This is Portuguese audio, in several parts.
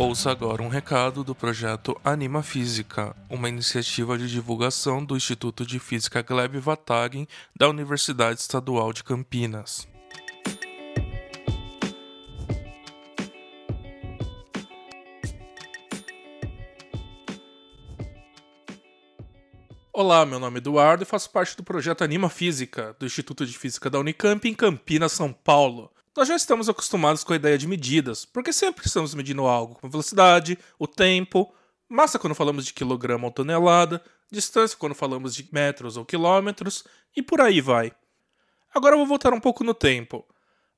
Ouça agora um recado do projeto Anima Física, uma iniciativa de divulgação do Instituto de Física Gleb Vatagen da Universidade Estadual de Campinas. Olá, meu nome é Eduardo e faço parte do projeto Anima Física, do Instituto de Física da Unicamp em Campinas, São Paulo. Nós já estamos acostumados com a ideia de medidas, porque sempre estamos medindo algo, como velocidade, o tempo, massa quando falamos de quilograma ou tonelada, distância quando falamos de metros ou quilômetros, e por aí vai. Agora vou voltar um pouco no tempo.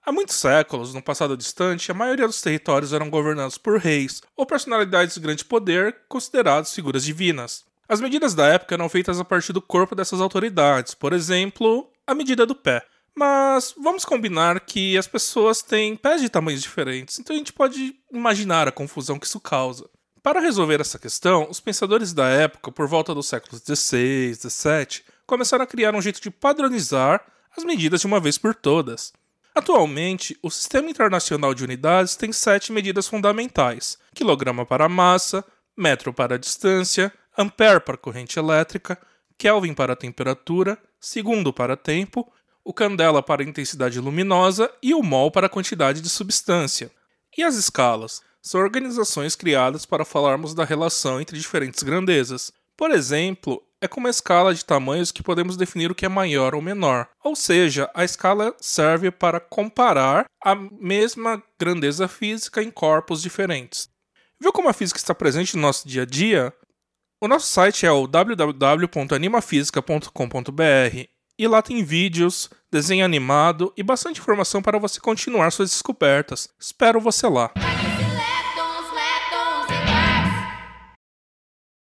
Há muitos séculos, no passado distante, a maioria dos territórios eram governados por reis ou personalidades de grande poder considerados figuras divinas. As medidas da época eram feitas a partir do corpo dessas autoridades, por exemplo, a medida do pé. Mas vamos combinar que as pessoas têm pés de tamanhos diferentes, então a gente pode imaginar a confusão que isso causa. Para resolver essa questão, os pensadores da época, por volta dos séculos XVI, XVII, começaram a criar um jeito de padronizar as medidas de uma vez por todas. Atualmente, o Sistema Internacional de Unidades tem sete medidas fundamentais: quilograma para massa, metro para distância, ampere para corrente elétrica, Kelvin para temperatura, segundo para tempo o candela para intensidade luminosa e o mol para quantidade de substância. E as escalas? São organizações criadas para falarmos da relação entre diferentes grandezas. Por exemplo, é com uma escala de tamanhos que podemos definir o que é maior ou menor. Ou seja, a escala serve para comparar a mesma grandeza física em corpos diferentes. Viu como a física está presente no nosso dia a dia? O nosso site é o www.animafisica.com.br e lá tem vídeos, desenho animado e bastante informação para você continuar suas descobertas. Espero você lá.